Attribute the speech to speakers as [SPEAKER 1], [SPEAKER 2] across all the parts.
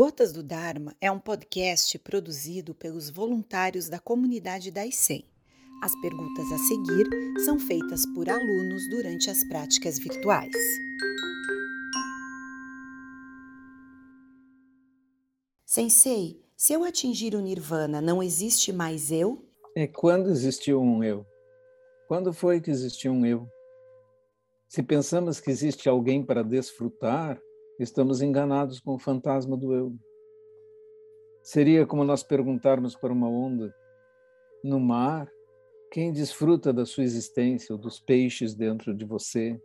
[SPEAKER 1] Gotas do Dharma é um podcast produzido pelos voluntários da comunidade da ICEM. As perguntas a seguir são feitas por alunos durante as práticas virtuais. Sensei, se eu atingir o Nirvana, não existe mais eu?
[SPEAKER 2] É quando existiu um eu? Quando foi que existiu um eu? Se pensamos que existe alguém para desfrutar, estamos enganados com o fantasma do eu. Seria como nós perguntarmos para uma onda no mar quem desfruta da sua existência ou dos peixes dentro de você,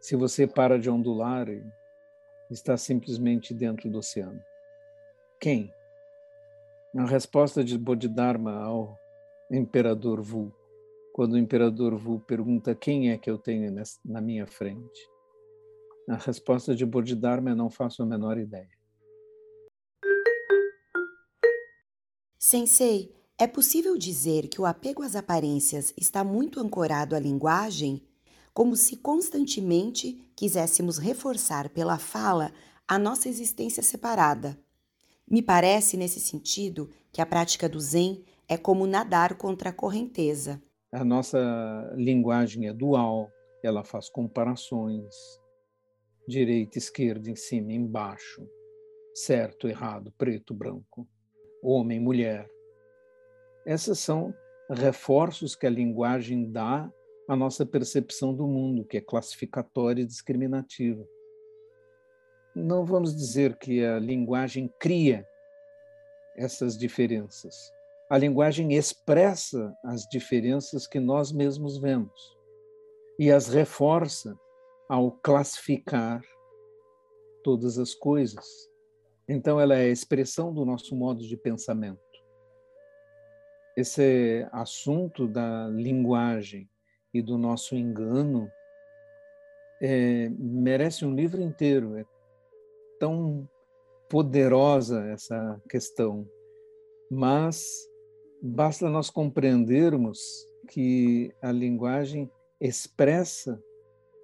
[SPEAKER 2] se você para de ondular e está simplesmente dentro do oceano. Quem? A resposta de Bodhidharma ao imperador Vu, quando o imperador Vu pergunta quem é que eu tenho na minha frente. A resposta de Bodhidharma é não faço a menor ideia.
[SPEAKER 1] Sensei, é possível dizer que o apego às aparências está muito ancorado à linguagem, como se constantemente quiséssemos reforçar pela fala a nossa existência separada. Me parece, nesse sentido, que a prática do Zen é como nadar contra a correnteza.
[SPEAKER 2] A nossa linguagem é dual, ela faz comparações, direita, esquerda, em cima, embaixo, certo, errado, preto, branco, homem, mulher. Essas são reforços que a linguagem dá à nossa percepção do mundo, que é classificatória e discriminativa. Não vamos dizer que a linguagem cria essas diferenças. A linguagem expressa as diferenças que nós mesmos vemos e as reforça ao classificar todas as coisas. Então, ela é a expressão do nosso modo de pensamento. Esse assunto da linguagem e do nosso engano é, merece um livro inteiro. É tão poderosa essa questão, mas basta nós compreendermos que a linguagem expressa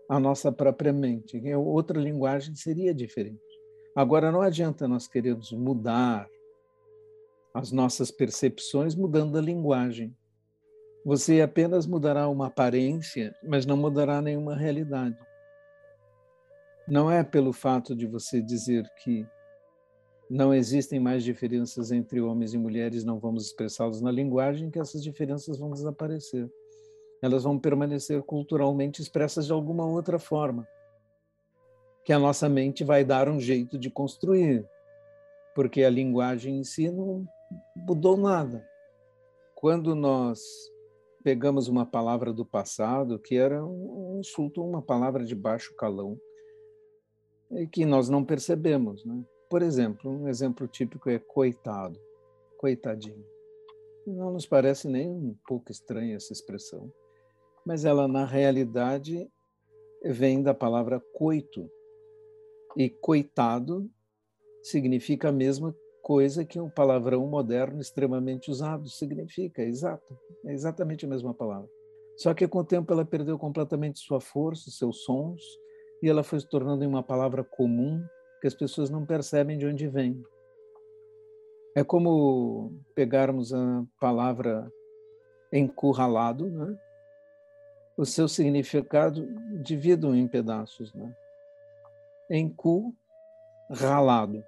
[SPEAKER 2] a nossa própria mente. Outra linguagem seria diferente. Agora, não adianta nós queremos mudar as nossas percepções mudando a linguagem. Você apenas mudará uma aparência, mas não mudará nenhuma realidade. Não é pelo fato de você dizer que não existem mais diferenças entre homens e mulheres, não vamos expressá-las na linguagem, que essas diferenças vão desaparecer elas vão permanecer culturalmente expressas de alguma outra forma, que a nossa mente vai dar um jeito de construir, porque a linguagem em si não mudou nada. Quando nós pegamos uma palavra do passado, que era um insulto, uma palavra de baixo calão, e que nós não percebemos, né? Por exemplo, um exemplo típico é coitado, coitadinho. Não nos parece nem um pouco estranha essa expressão mas ela na realidade vem da palavra coito. E coitado significa a mesma coisa que um palavrão moderno extremamente usado significa, exato, é exatamente a mesma palavra. Só que com o tempo ela perdeu completamente sua força, seus sons, e ela foi se tornando uma palavra comum que as pessoas não percebem de onde vem. É como pegarmos a palavra encurralado, né? O seu significado divido em pedaços. Né? Em cu, ralado.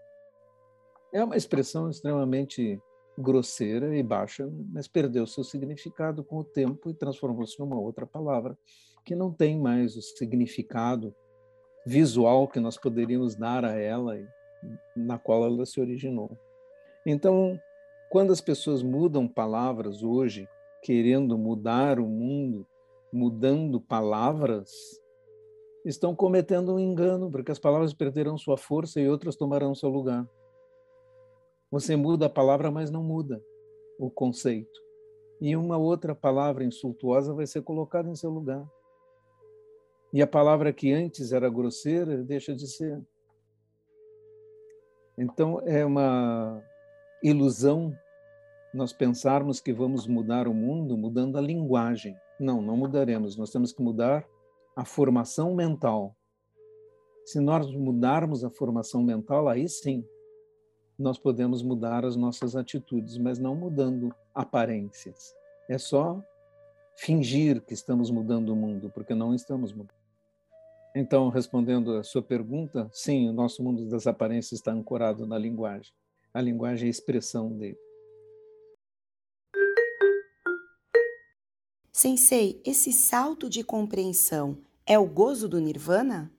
[SPEAKER 2] É uma expressão extremamente grosseira e baixa, mas perdeu seu significado com o tempo e transformou-se numa outra palavra que não tem mais o significado visual que nós poderíamos dar a ela e na qual ela se originou. Então, quando as pessoas mudam palavras hoje, querendo mudar o mundo, mudando palavras, estão cometendo um engano, porque as palavras perderão sua força e outras tomarão seu lugar. Você muda a palavra, mas não muda o conceito. E uma outra palavra insultuosa vai ser colocada em seu lugar. E a palavra que antes era grosseira deixa de ser. Então é uma ilusão nós pensarmos que vamos mudar o mundo mudando a linguagem. Não, não mudaremos. Nós temos que mudar a formação mental. Se nós mudarmos a formação mental, aí sim, nós podemos mudar as nossas atitudes, mas não mudando aparências. É só fingir que estamos mudando o mundo, porque não estamos mudando. Então, respondendo a sua pergunta, sim, o nosso mundo das aparências está ancorado na linguagem. A linguagem é a expressão dele.
[SPEAKER 1] Sensei, esse salto de compreensão é o gozo do nirvana?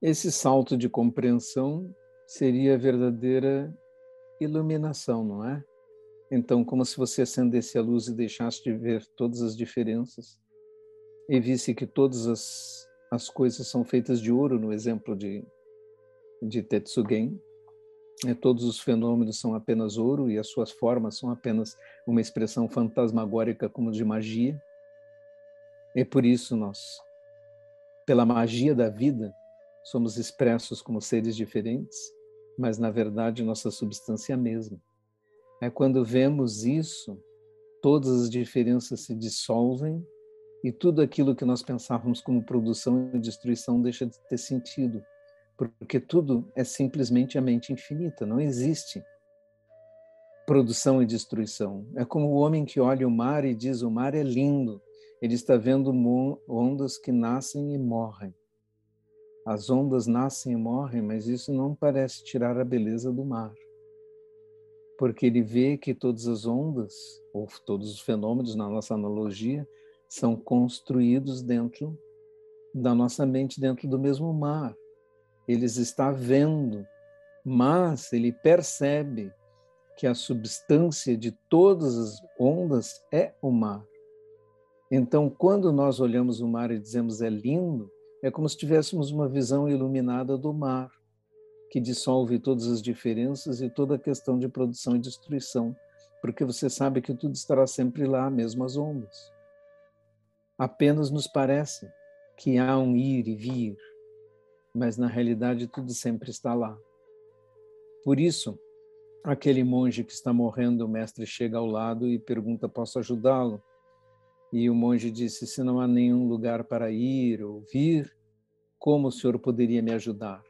[SPEAKER 2] Esse salto de compreensão seria a verdadeira iluminação, não é? Então, como se você acendesse a luz e deixasse de ver todas as diferenças e visse que todas as, as coisas são feitas de ouro, no exemplo de, de Tetsugen, né? todos os fenômenos são apenas ouro e as suas formas são apenas uma expressão fantasmagórica como de magia. E por isso nós, pela magia da vida, somos expressos como seres diferentes, mas na verdade nossa substância é a mesma. É quando vemos isso, todas as diferenças se dissolvem e tudo aquilo que nós pensávamos como produção e destruição deixa de ter sentido, porque tudo é simplesmente a mente infinita, não existe produção e destruição. É como o homem que olha o mar e diz: o mar é lindo. Ele está vendo ondas que nascem e morrem. As ondas nascem e morrem, mas isso não parece tirar a beleza do mar. Porque ele vê que todas as ondas, ou todos os fenômenos, na nossa analogia, são construídos dentro da nossa mente, dentro do mesmo mar. Eles está vendo, mas ele percebe que a substância de todas as ondas é o mar. Então, quando nós olhamos o mar e dizemos é lindo, é como se tivéssemos uma visão iluminada do mar, que dissolve todas as diferenças e toda a questão de produção e destruição, porque você sabe que tudo estará sempre lá, mesmo as ondas. Apenas nos parece que há um ir e vir, mas na realidade tudo sempre está lá. Por isso, aquele monge que está morrendo, o mestre chega ao lado e pergunta: Posso ajudá-lo? E o monge disse: Se não há nenhum lugar para ir ou vir, como o senhor poderia me ajudar?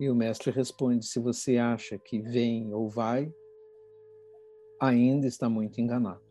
[SPEAKER 2] E o mestre responde: Se você acha que vem ou vai, ainda está muito enganado.